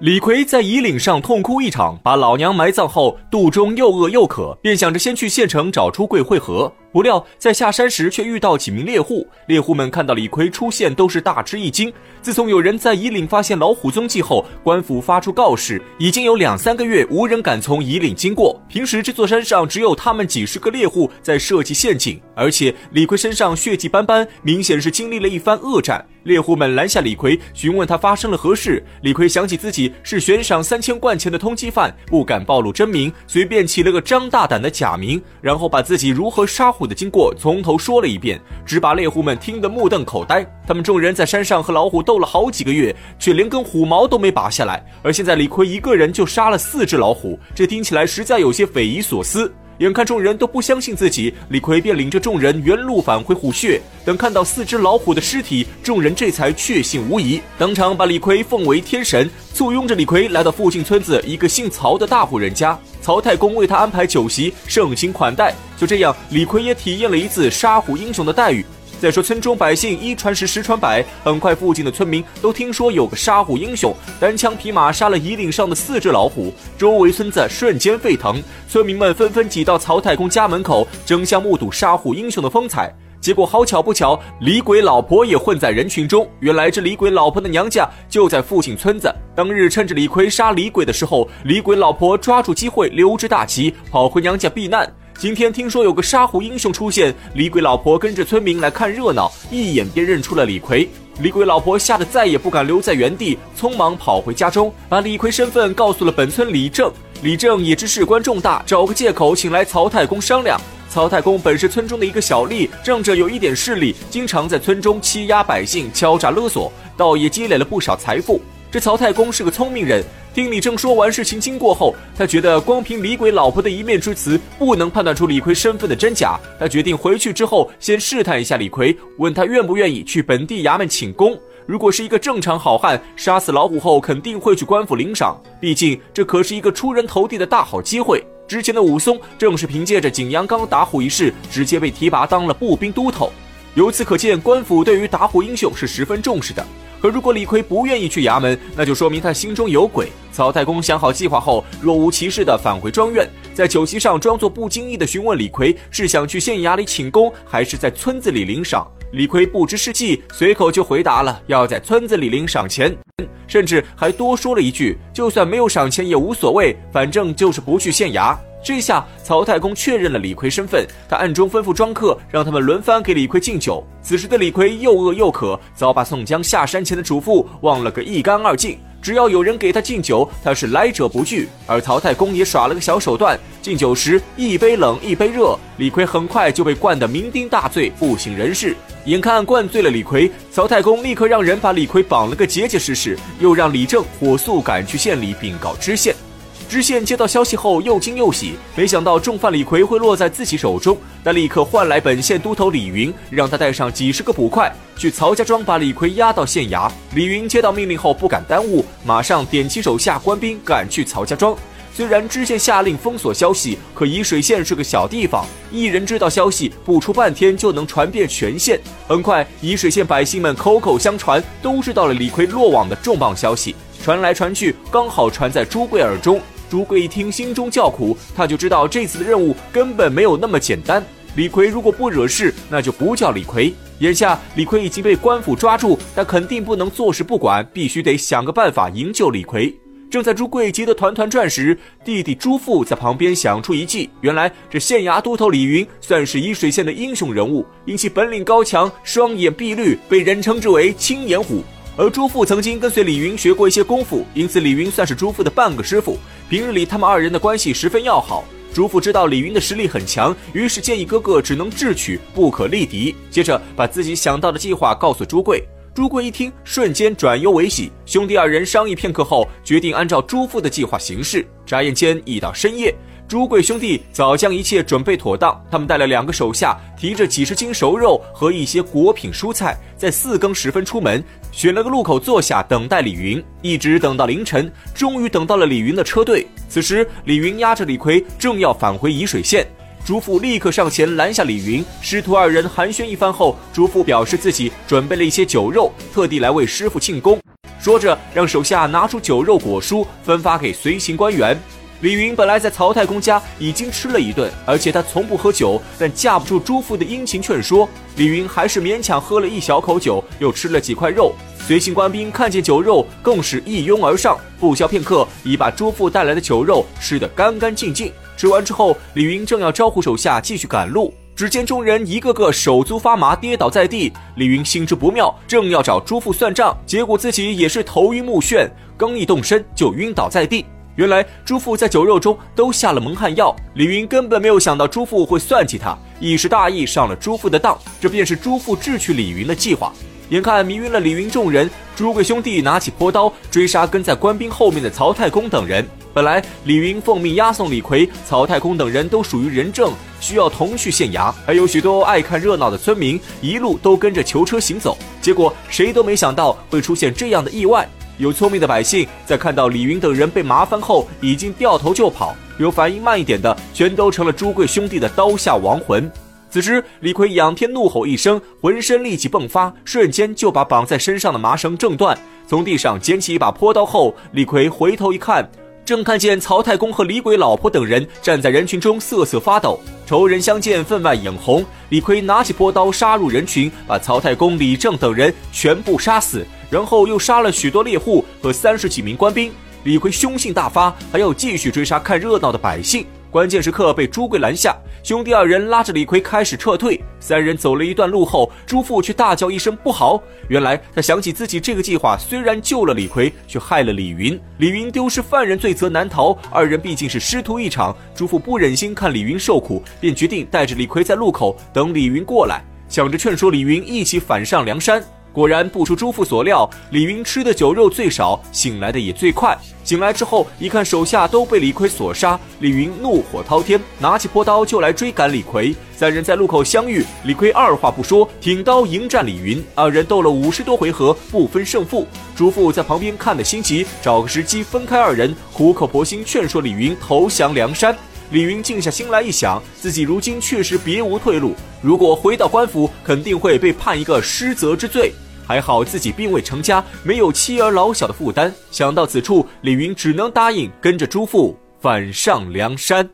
李逵在夷岭上痛哭一场，把老娘埋葬后，肚中又饿又渴，便想着先去县城找朱贵会合。不料在下山时，却遇到几名猎户。猎户们看到李逵出现，都是大吃一惊。自从有人在夷岭发现老虎踪迹后，官府发出告示，已经有两三个月无人敢从夷岭经过。平时这座山上只有他们几十个猎户在设计陷阱，而且李逵身上血迹斑斑，明显是经历了一番恶战。猎户们拦下李逵，询问他发生了何事。李逵想起自己是悬赏三千贯钱的通缉犯，不敢暴露真名，随便起了个张大胆的假名，然后把自己如何杀虎。的经过从头说了一遍，只把猎户们听得目瞪口呆。他们众人在山上和老虎斗了好几个月，却连根虎毛都没拔下来。而现在李逵一个人就杀了四只老虎，这听起来实在有些匪夷所思。眼看众人都不相信自己，李逵便领着众人原路返回虎穴。等看到四只老虎的尸体，众人这才确信无疑，当场把李逵奉为天神，簇拥着李逵来到附近村子一个姓曹的大户人家。曹太公为他安排酒席，盛情款待。就这样，李逵也体验了一次杀虎英雄的待遇。再说，村中百姓一传十，十传百，很快附近的村民都听说有个杀虎英雄，单枪匹马杀了夷岭上的四只老虎，周围村子瞬间沸腾，村民们纷纷挤到曹太公家门口，争相目睹杀虎英雄的风采。结果好巧不巧，李鬼老婆也混在人群中。原来这李鬼老婆的娘家就在附近村子。当日趁着李逵杀李鬼的时候，李鬼老婆抓住机会溜之大吉，跑回娘家避难。今天听说有个沙湖英雄出现，李鬼老婆跟着村民来看热闹，一眼便认出了李逵。李鬼老婆吓得再也不敢留在原地，匆忙跑回家中，把李逵身份告诉了本村李正。李正也知事关重大，找个借口请来曹太公商量。曹太公本是村中的一个小吏，仗着有一点势力，经常在村中欺压百姓、敲诈勒索，倒也积累了不少财富。这曹太公是个聪明人。听李正说完事情经过后，他觉得光凭李鬼老婆的一面之词不能判断出李逵身份的真假。他决定回去之后先试探一下李逵，问他愿不愿意去本地衙门请功。如果是一个正常好汉，杀死老虎后肯定会去官府领赏，毕竟这可是一个出人头地的大好机会。之前的武松正是凭借着景阳冈打虎一事，直接被提拔当了步兵都头。由此可见，官府对于打虎英雄是十分重视的。可如果李逵不愿意去衙门，那就说明他心中有鬼。曹太公想好计划后，若无其事地返回庄院，在酒席上装作不经意地询问李逵是想去县衙里请功，还是在村子里领赏。李逵不知是计，随口就回答了要在村子里领赏钱，甚至还多说了一句，就算没有赏钱也无所谓，反正就是不去县衙。这下曹太公确认了李逵身份，他暗中吩咐庄客，让他们轮番给李逵敬酒。此时的李逵又饿又渴，早把宋江下山前的嘱咐忘了个一干二净。只要有人给他敬酒，他是来者不拒。而曹太公也耍了个小手段，敬酒时一杯冷一杯热，李逵很快就被灌得酩酊大醉，不省人事。眼看灌醉了李逵，曹太公立刻让人把李逵绑了个结结实实，又让李正火速赶去县里禀告知县。知县接到消息后又惊又喜，没想到重犯李逵会落在自己手中，他立刻唤来本县都头李云，让他带上几十个捕快去曹家庄把李逵押到县衙。李云接到命令后不敢耽误，马上点起手下官兵赶去曹家庄。虽然知县下令封锁消息，可沂水县是个小地方，一人知道消息不出半天就能传遍全县。很快，沂水县百姓们口口相传，都知道了李逵落网的重磅消息，传来传去，刚好传在朱贵耳中。朱贵一听，心中叫苦，他就知道这次的任务根本没有那么简单。李逵如果不惹事，那就不叫李逵。眼下李逵已经被官府抓住，但肯定不能坐视不管，必须得想个办法营救李逵。正在朱贵急得团团转时，弟弟朱富在旁边想出一计。原来这县衙都头李云算是沂水县的英雄人物，因其本领高强，双眼碧绿，被人称之为青眼虎。而朱父曾经跟随李云学过一些功夫，因此李云算是朱父的半个师傅。平日里他们二人的关系十分要好。朱父知道李云的实力很强，于是建议哥哥只能智取，不可力敌。接着把自己想到的计划告诉朱贵。朱贵一听，瞬间转忧为喜。兄弟二人商议片刻后，决定按照朱父的计划行事。眨眼间已到深夜。朱贵兄弟早将一切准备妥当，他们带了两个手下，提着几十斤熟肉和一些果品蔬菜，在四更时分出门，选了个路口坐下等待李云，一直等到凌晨，终于等到了李云的车队。此时，李云押着李逵正要返回沂水县，朱父立刻上前拦下李云，师徒二人寒暄一番后，朱父表示自己准备了一些酒肉，特地来为师傅庆功。说着让手下拿出酒肉果蔬分发给随行官员。李云本来在曹太公家已经吃了一顿，而且他从不喝酒，但架不住朱父的殷勤劝说，李云还是勉强喝了一小口酒，又吃了几块肉。随行官兵看见酒肉，更是一拥而上，不消片刻，已把朱父带来的酒肉吃得干干净净。吃完之后，李云正要招呼手下继续赶路，只见众人一个个手足发麻，跌倒在地。李云心知不妙，正要找朱父算账，结果自己也是头晕目眩，刚一动身就晕倒在地。原来朱父在酒肉中都下了蒙汗药，李云根本没有想到朱父会算计他，一时大意上了朱父的当，这便是朱父智取李云的计划。眼看迷晕了李云众人，朱贵兄弟拿起坡刀追杀跟在官兵后面的曹太公等人。本来李云奉命押送李逵、曹太公等人都属于人证，需要同去县衙，还有许多爱看热闹的村民一路都跟着囚车行走。结果谁都没想到会出现这样的意外。有聪明的百姓在看到李云等人被麻烦后，已经掉头就跑；有反应慢一点的，全都成了朱贵兄弟的刀下亡魂。此时，李逵仰天怒吼一声，浑身力气迸发，瞬间就把绑在身上的麻绳挣断。从地上捡起一把坡刀后，李逵回头一看，正看见曹太公和李鬼老婆等人站在人群中瑟瑟发抖。仇人相见，分外眼红。李逵拿起坡刀杀入人群，把曹太公、李正等人全部杀死。然后又杀了许多猎户和三十几名官兵，李逵凶性大发，还要继续追杀看热闹的百姓。关键时刻被朱贵拦下，兄弟二人拉着李逵开始撤退。三人走了一段路后，朱富却大叫一声不好。原来他想起自己这个计划虽然救了李逵，却害了李云。李云丢失犯人，罪责难逃。二人毕竟是师徒一场，朱富不忍心看李云受苦，便决定带着李逵在路口等李云过来，想着劝说李云一起反上梁山。果然不出朱父所料，李云吃的酒肉最少，醒来的也最快。醒来之后，一看手下都被李逵所杀，李云怒火滔天，拿起坡刀就来追赶李逵。三人在路口相遇，李逵二话不说，挺刀迎战李云。二人斗了五十多回合，不分胜负。朱父在旁边看得心急，找个时机分开二人，苦口婆心劝说李云投降梁山。李云静下心来一想，自己如今确实别无退路，如果回到官府，肯定会被判一个失责之罪。还好自己并未成家，没有妻儿老小的负担。想到此处，李云只能答应跟着朱父返上梁山。